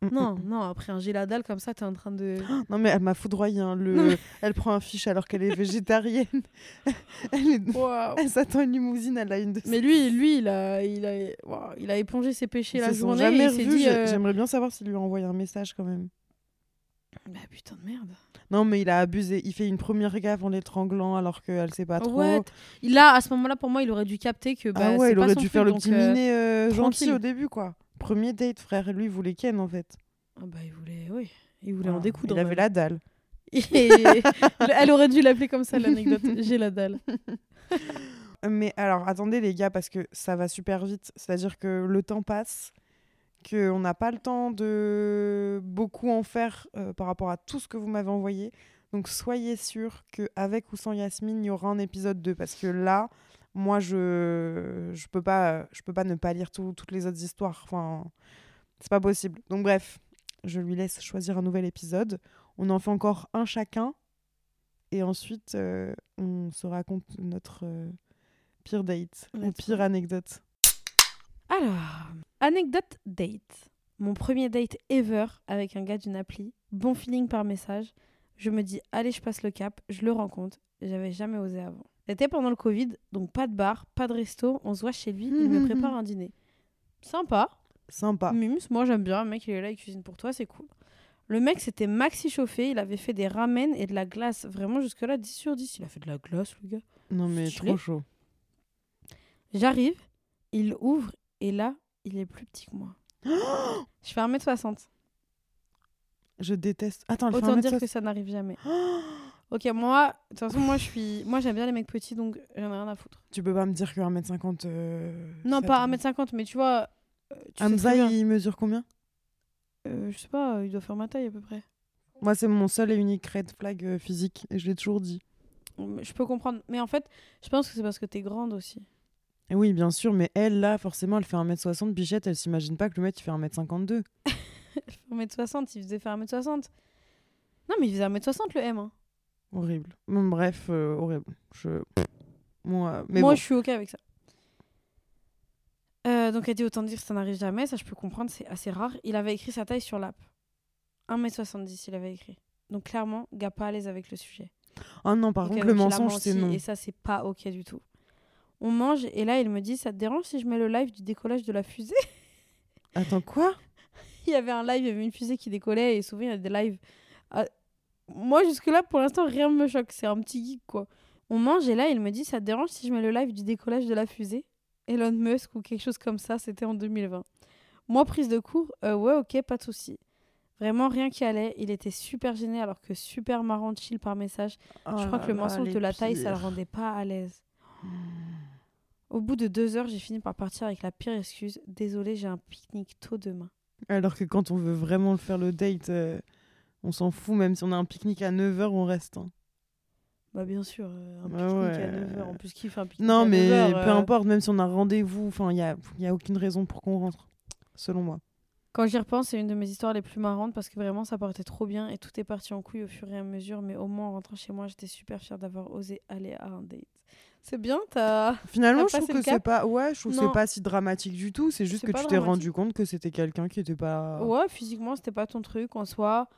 Mm, Non, mm, non, après un géladal comme ça, t'es en train de. mm. (gasps) Non, mais elle m'a foudroyé. hein, le... Mais- (laughs) Elle prend un fiche alors qu'elle est végétarienne. (laughs) elle est- Waouh. elle s'attend une limousine, elle a une de Mais lui, lui, il a, il a, il a épongé ses péchés Ils la se journée. jamais et il dit. euh, J'aimerais bien savoir s'il lui a envoyé un message quand même. Bah putain de merde. Non, mais il a abusé. Il fait une première gaffe en l'étranglant alors qu'elle sait pas trop. Ouais. Il a, à ce moment-là, pour moi, il aurait dû capter que. Bah, ah ouais, il pas aurait dû faire le petit euh, minet euh, gentil au début, quoi. Premier date, frère. Lui, il voulait Ken, en fait. ah bah, il voulait, oui. Il voulait en Voilà. découdre. Il avait la dalle. (laughs) Et- Elle aurait dû l'appeler comme ça, l'anecdote. (laughs) J'ai la dalle. Mais alors, attendez les gars, parce que ça va super vite. C'est-à-dire que le temps passe, qu'on n'a pas le temps de beaucoup en faire euh, par rapport à tout ce que vous m'avez envoyé. Donc soyez sûrs qu'avec ou sans Yasmine, il y aura un épisode 2. Parce que là, moi, je je peux pas, je peux pas ne pas lire tout- toutes les autres histoires. Enfin, c'est pas possible. Donc bref, je lui laisse choisir un nouvel épisode. On en fait encore un chacun. Et ensuite, euh, on se raconte notre euh, pire date ou pire anecdote. Alors, anecdote date. Mon premier date ever avec un gars d'une appli. Bon feeling par message. Je me dis, allez, je passe le cap, je le rencontre. J'avais jamais osé avant. C'était pendant le Covid, donc pas de bar, pas de resto. On se voit chez lui, il me (laughs) prépare un dîner. Sympa. Sympa. Mims, moi j'aime bien. Le mec, il est là, il cuisine pour toi, c'est cool. Le mec, c'était maxi chauffé. Il avait fait des ramen et de la glace. Vraiment, jusque-là, 10 sur 10. Il a fait de la glace, le gars. Non mais Stylé. trop chaud. J'arrive, il ouvre et là, il est plus petit que moi. (gasps) je fais 1m60. Je déteste. Attends, elle fait Autant dire que ça n'arrive jamais. (gasps) ok, moi, de toute façon, moi, je suis, moi, j'aime bien les mecs petits, donc j'en ai rien à foutre. Tu peux pas me dire que 1m50. euh, Non, ça pas te- 1m50, mais tu vois. euh, tu sais Hamza, très bien. il mesure combien? Euh, je sais pas, il doit faire ma taille à peu près. Moi, c'est mon seul et unique red flag euh, physique. Et je l'ai toujours dit. Je peux comprendre. Mais en fait, je pense que c'est parce que t'es grande aussi. Et oui, bien sûr, mais elle, là, forcément, elle fait 1m60. Bichette, elle s'imagine pas que le mec, il fait 1m52. 1m60, (laughs) il faisait faire 1m60. Non, mais il faisait 1m60 le M. hein. Horrible. Bref, euh, horrible. Je... Moi, mais Moi, bon. je suis OK avec ça. Euh, donc, elle dit autant dire que ça n'arrive jamais. Ça, je peux comprendre, c'est assez rare. Il avait écrit sa taille sur l'app. 1m70, il avait écrit. Donc, clairement, gars pas à l'aise avec le sujet. Oh non, par contre, le mensonge, c'est non. Et ça, c'est pas OK du tout. On mange et là, il me dit Ça te dérange si je mets le live du décollage de la fusée? Attends, quoi? (laughs) Il y avait un live, il y avait une fusée qui décollait et souvent, il y a des lives. Moi, jusque-là, pour l'instant, rien ne me choque. C'est un petit geek, quoi. On mange et là, il me dit Ça te dérange si je mets le live du décollage de la fusée? Elon Musk ou quelque chose comme ça, c'était en 2020. Moi, prise de cours, euh, ouais, ok, pas de souci. Vraiment rien qui allait. Il était super gêné alors que super marrant, chill par message. Oh Je crois que le mensonge de la taille, ça le rendait pas à l'aise. Au bout de deux heures, j'ai fini par partir avec la pire excuse. Désolée, j'ai un pique-nique tôt demain. Alors que quand on veut vraiment le faire le date, euh, on s'en fout, même si on a un pique-nique à 9h, on reste. hein. Bah bien sûr, euh, un Bah pique-nique à ouais. 9h. En plus, qui fait un pique-nique Non, à mais 9h, peu euh, importe, même si on a rendez-vous, enfin, il n'y a, y a aucune raison pour qu'on rentre, selon moi. Quand j'y repense, c'est une de mes histoires les plus marrantes parce que vraiment, ça partait trop bien et tout est parti en couille au fur et à mesure. Mais au moins, en rentrant chez moi, j'étais super fière d'avoir osé aller à un date. C'est bien, t'as... Finalement, T'as je trouve que c'est pas, ouais, je trouve que c'est pas si dramatique du tout. C'est juste C'est que tu t'es rendu compte que c'était quelqu'un qui était pas. Ouais, physiquement, c'était pas ton truc en soi.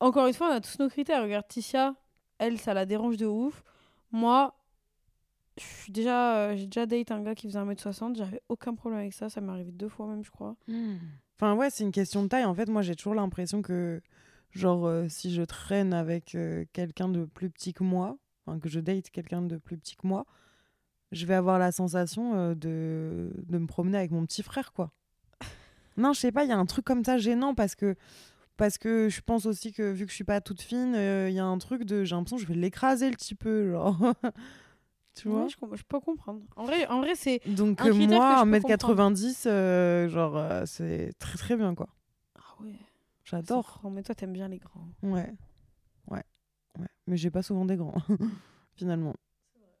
Encore une fois, on a tous nos critères. Regarde, Ticia, elle, ça la dérange de ouf. Moi, je suis déjà, euh, j'ai déjà date un gars qui faisait 1m60. J'avais aucun problème avec ça. Ça m'est arrivé deux fois même, je crois. Enfin, ouais, c'est une question de taille. En fait, moi, j'ai toujours l'impression que, genre, euh, si je traîne avec euh, quelqu'un de plus petit que moi, enfin, que je date quelqu'un de plus petit que moi, je vais avoir la sensation euh, de, de me promener avec mon petit frère, quoi. (laughs) non, je sais pas, il y a un truc comme ça gênant parce que. Parce que je pense aussi que vu que je suis pas toute fine, euh, il y a un truc de. J'ai l'impression que je vais l'écraser le petit peu, genre. (laughs) tu vois Ouais, je, je peux comprendre. En vrai, en vrai c'est. Donc Un moi, que je peux 1m90, euh, genre, euh, c'est très très bien, quoi. Ah ouais. J'adore. Mais toi, t'aimes bien les grands. Ouais. Ouais. Ouais. Mais j'ai pas souvent des grands, (laughs) (laughs) finalement.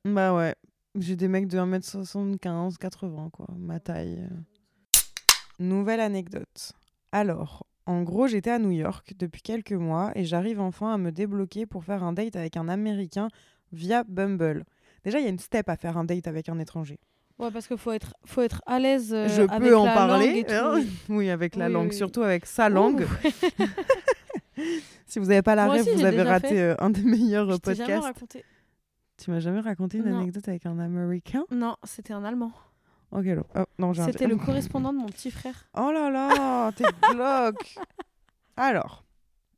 Bah ouais. J'ai des mecs de 1m75, 80, quoi, ma taille. Nouvelle anecdote. Alors, en gros, j'étais à New York depuis quelques mois et j'arrive enfin à me débloquer pour faire un date avec un Américain via Bumble. Déjà, il y a une step à faire un date avec un étranger. Ouais, parce qu'il faut être, faut être à l'aise. euh, Je avec peux en la parler. hein. oui. (laughs) oui, avec la Oui, langue, oui. surtout avec sa langue. (laughs) Si vous n'avez pas la Moi rêve, aussi, vous avez raté fait. euh, un des meilleurs Je euh, t'ai jamais podcasts. raconté. Tu m'as jamais raconté une Non. anecdote avec un Américain? Non, c'était un Allemand. Oh, non, j'ai un- C'était le (laughs) correspondant de mon petit frère. Oh là là, t'es glauque. (laughs) Alors,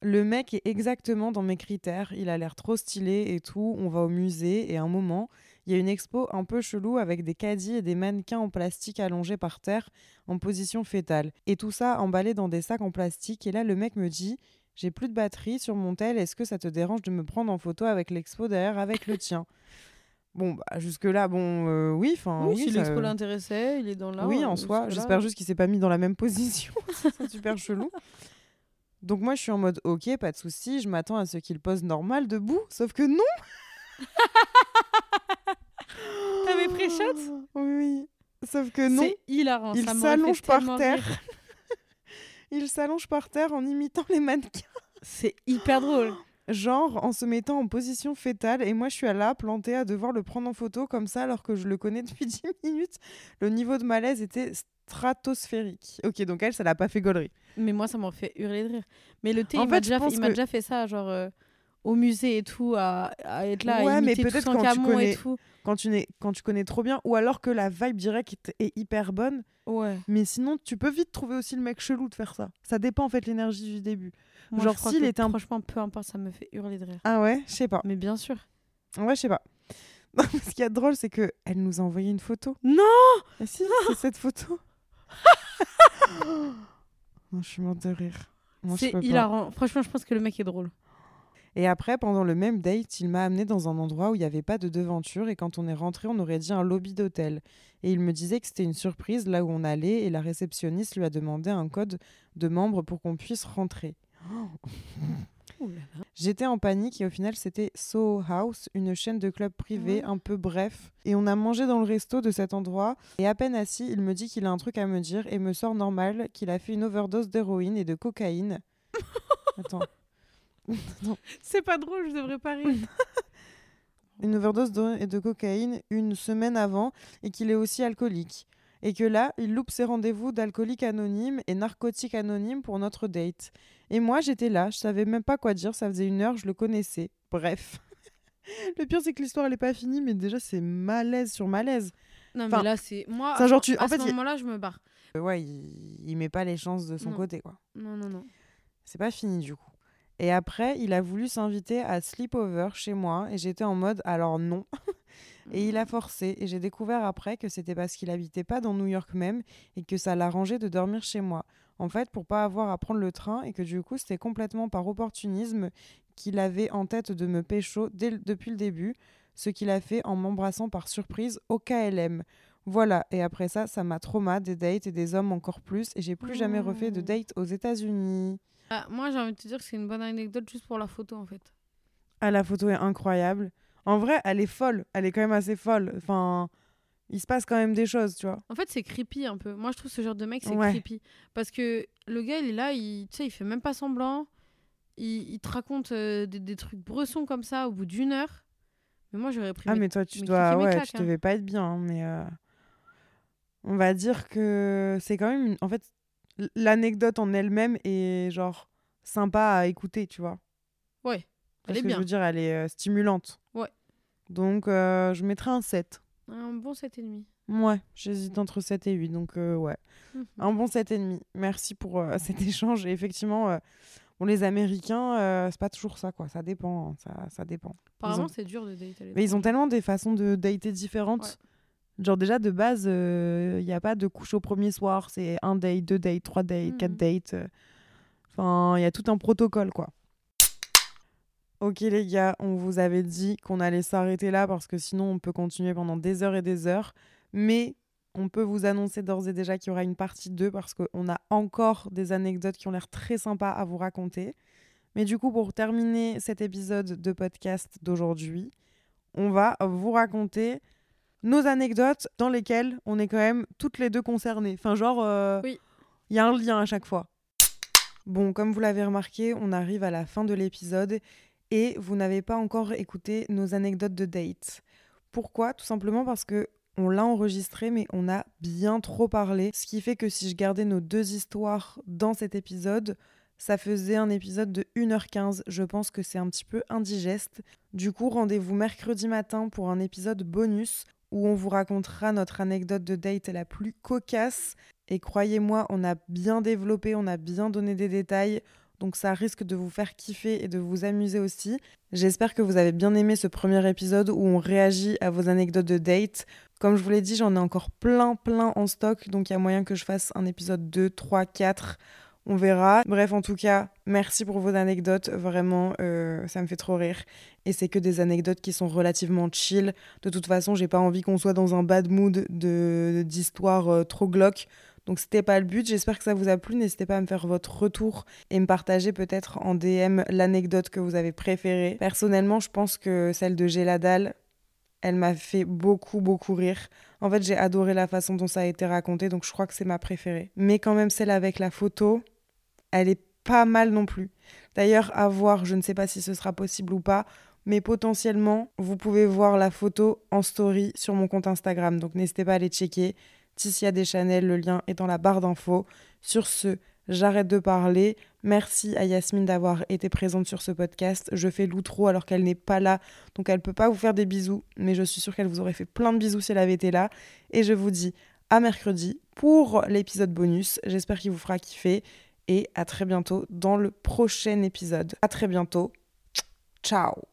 le mec est exactement dans mes critères. Il a l'air trop stylé et tout. On va au musée et à un moment, il y a une expo un peu chelou avec des caddies et des mannequins en plastique allongés par terre en position fétale. Et tout ça emballé dans des sacs en plastique. Et là, le mec me dit J'ai plus de batterie sur mon tel. Est-ce que ça te dérange de me prendre en photo avec l'expo derrière avec le tien? Bon, bah, jusque-là, bon, euh, oui, enfin, oui, oui, si ça- l'expo l'intéressait, il est dans là. oui, euh, en soi. jusque-là. J'espère juste qu'il s'est pas mis dans la même position. (laughs) C'est super chelou. Donc moi, je suis en mode ok, pas de souci. Je m'attends à ce qu'il pose normal debout. Sauf que non. (laughs) T'avais pris shot? Oui. Sauf que non. C'est hilarant. Il s'allonge par terre. (laughs) Il s'allonge par terre en imitant les mannequins. C'est hyper drôle. (gasps) Genre en se mettant en position fétale. Et moi, je suis à là, plantée, à devoir le prendre en photo comme ça, alors que je le connais (laughs) depuis 10 minutes. Le niveau de malaise était stratosphérique. Ok, donc elle, ça l'a pas fait gaulerie. Mais moi, ça m'en fait hurler de rire. Mais le thé, En il m'a que- déjà fait ça, genre euh, au musée et tout, à, à être là, Ouais, à mais imiter peut-être Toussaint quand tu Camon connais- et tout. quand tu, n'es- quand tu connais trop bien, ou alors que la vibe directe est hyper bonne. Ouais. Mais sinon, tu peux vite trouver aussi le mec chelou de faire ça. Ça dépend en fait l'énergie du début. Moi, Genre, s'il était un- Franchement, peu importe, ça me fait hurler de rire. Ah ouais, je sais pas. Mais bien sûr. Ouais, je sais pas. (laughs) Non, mais ce qui est drôle, c'est que elle nous a envoyé une photo. Non Et si, c'est cette photo. (laughs) non, je suis morte de rire. Moi, C'est hilarant. Franchement, je pense que le mec est drôle. Et après, pendant le même date, il m'a amené dans un endroit où il n'y avait pas de devanture et quand on est rentré, on aurait dit un lobby d'hôtel. Et il me disait que c'était une surprise là où on allait et la réceptionniste lui a demandé un code de membre pour qu'on puisse rentrer. (gasps) J'étais en panique et au final c'était Soho House, une chaîne de clubs privés Ouais. un peu bref. Et on a mangé dans le resto de cet endroit et à peine assis, il me dit qu'il a un truc à me dire et me sort normal qu'il a fait une overdose d'héroïne et de cocaïne. (laughs) Attends. (laughs) C'est pas drôle, je devrais pas rire. (laughs) une overdose de, de cocaïne une semaine avant et qu'il est aussi alcoolique. Et que là, il loupe ses rendez-vous d'alcoolique anonyme et narcotique anonyme pour notre date. Et moi, j'étais là, je savais même pas quoi dire, ça faisait une heure, je le connaissais. Bref. (laughs) le pire, c'est que l'histoire, elle est pas finie, mais déjà, c'est malaise sur malaise. Non, Enfin, mais là, c'est. Moi, genre, tu- à en fait, ce moment-là, je me barre. Ouais, il, il met pas les chances de son Non. côté, quoi. Non, non, non. C'est pas fini du coup. Et après, il a voulu s'inviter à sleepover chez moi et j'étais en mode alors non. (laughs) et il a forcé et j'ai découvert après que c'était parce qu'il habitait pas dans New York même et que ça l'arrangeait de dormir chez moi. En fait, pour pas avoir à prendre le train et que du coup, c'était complètement par opportunisme qu'il avait en tête de me pécho dès le- depuis le début, ce qu'il a fait en m'embrassant par surprise au KLM. Voilà, et après ça, ça m'a trauma des dates et des hommes encore plus et j'ai plus jamais refait de Oh. date aux États-Unis. Ah, moi, j'ai envie de te dire que c'est une bonne anecdote juste pour la photo, en fait. Ah, la photo est incroyable. En vrai, elle est folle. Elle est quand même assez folle. Enfin, il se passe quand même des choses, tu vois. En fait, c'est creepy un peu. Moi, je trouve ce genre de mec, c'est Ouais. creepy. Parce que le gars, il est là, il, tu sais, il fait même pas semblant. Il, il te raconte euh, des, des trucs bressons comme ça au bout d'une heure. Mais moi, j'aurais pris. Ah, mes- mais toi, tu mais dois. cliquer mes Ouais, claques, tu hein. devais pas être bien. hein, mais euh, on va dire que c'est quand même. une- En fait, l'anecdote en elle-même est genre sympa à écouter, tu vois. Ouais, Parce elle est que bien. Je veux dire, elle est euh, stimulante. Ouais. Donc, euh, je mettrais un 7. Un bon 7,5. Ouais, j'hésite entre 7 et 8. Donc, euh, ouais. Mhm. Un bon 7,5. Merci pour euh, (laughs) cet échange. Et effectivement, euh, bon, les Américains, c'est pas toujours ça, quoi. Ça dépend. hein, Ça, ça dépend. Apparemment, ont- c'est dur de dater. Mais ils ont tellement des façons de dater différentes. Genre, déjà, de base, il n'y a pas de couche au premier soir. C'est un date, deux dates, trois dates, quatre Mhm. dates. euh. Enfin, il y a tout un protocole, quoi. Ok, les gars, on vous avait dit qu'on allait s'arrêter là parce que sinon, on peut continuer pendant des heures et des heures. Mais on peut vous annoncer d'ores et déjà qu'il y aura une partie 2 parce qu'on a encore des anecdotes qui ont l'air très sympas à vous raconter. Mais du coup, pour terminer cet épisode de podcast d'aujourd'hui, on va vous raconter nos anecdotes dans lesquelles on est quand même toutes les deux concernées. Enfin, genre, euh, il Oui. y a un lien à chaque fois. Bon, comme vous l'avez remarqué, on arrive à la fin de l'épisode et vous n'avez pas encore écouté nos anecdotes de date. Pourquoi? Tout simplement parce que on l'a enregistré, mais on a bien trop parlé. Ce qui fait que si je gardais nos deux histoires dans cet épisode, ça faisait un épisode de 1h15. Je pense que c'est un petit peu indigeste. Du coup, rendez-vous mercredi matin pour un épisode bonus où on vous racontera notre anecdote de date la plus cocasse. Et croyez-moi, on a bien développé, on a bien donné des détails. Donc ça risque de vous faire kiffer et de vous amuser aussi. J'espère que vous avez bien aimé ce premier épisode où on réagit à vos anecdotes de date. Comme je vous l'ai dit, j'en ai encore plein plein en stock, donc il y a moyen que je fasse un épisode 2, 3, 4. On verra. Bref, en tout cas, merci pour vos anecdotes. Vraiment, euh, ça me fait trop rire. Et c'est que des anecdotes qui sont relativement chill. De toute façon, j'ai pas envie qu'on soit dans un bad mood d'histoire euh, trop glauque. Donc c'était pas le but, j'espère que ça vous a plu, n'hésitez pas à me faire votre retour et me partager peut-être en DM l'anecdote que vous avez préférée. Personnellement, je pense que celle de Géladal, elle m'a fait beaucoup beaucoup rire. En fait, j'ai adoré la façon dont ça a été raconté, donc je crois que c'est ma préférée. Mais quand même celle avec la photo, elle est pas mal non plus. D'ailleurs, à voir, je ne sais pas si ce sera possible ou pas, mais potentiellement, vous pouvez voir la photo en story sur mon compte Instagram, donc n'hésitez pas à aller checker. Tissia Deschanel, le lien est dans la barre d'infos. Sur ce, j'arrête de parler. Merci à Yasmine d'avoir été présente sur ce podcast. Je fais l'outro alors qu'elle n'est pas là, donc elle peut pas vous faire des bisous, mais je suis sûre qu'elle vous aurait fait plein de bisous si elle avait été là. Et je vous dis à mercredi pour l'épisode bonus. J'espère qu'il vous fera kiffer et à très bientôt dans le prochain épisode. À très bientôt. Ciao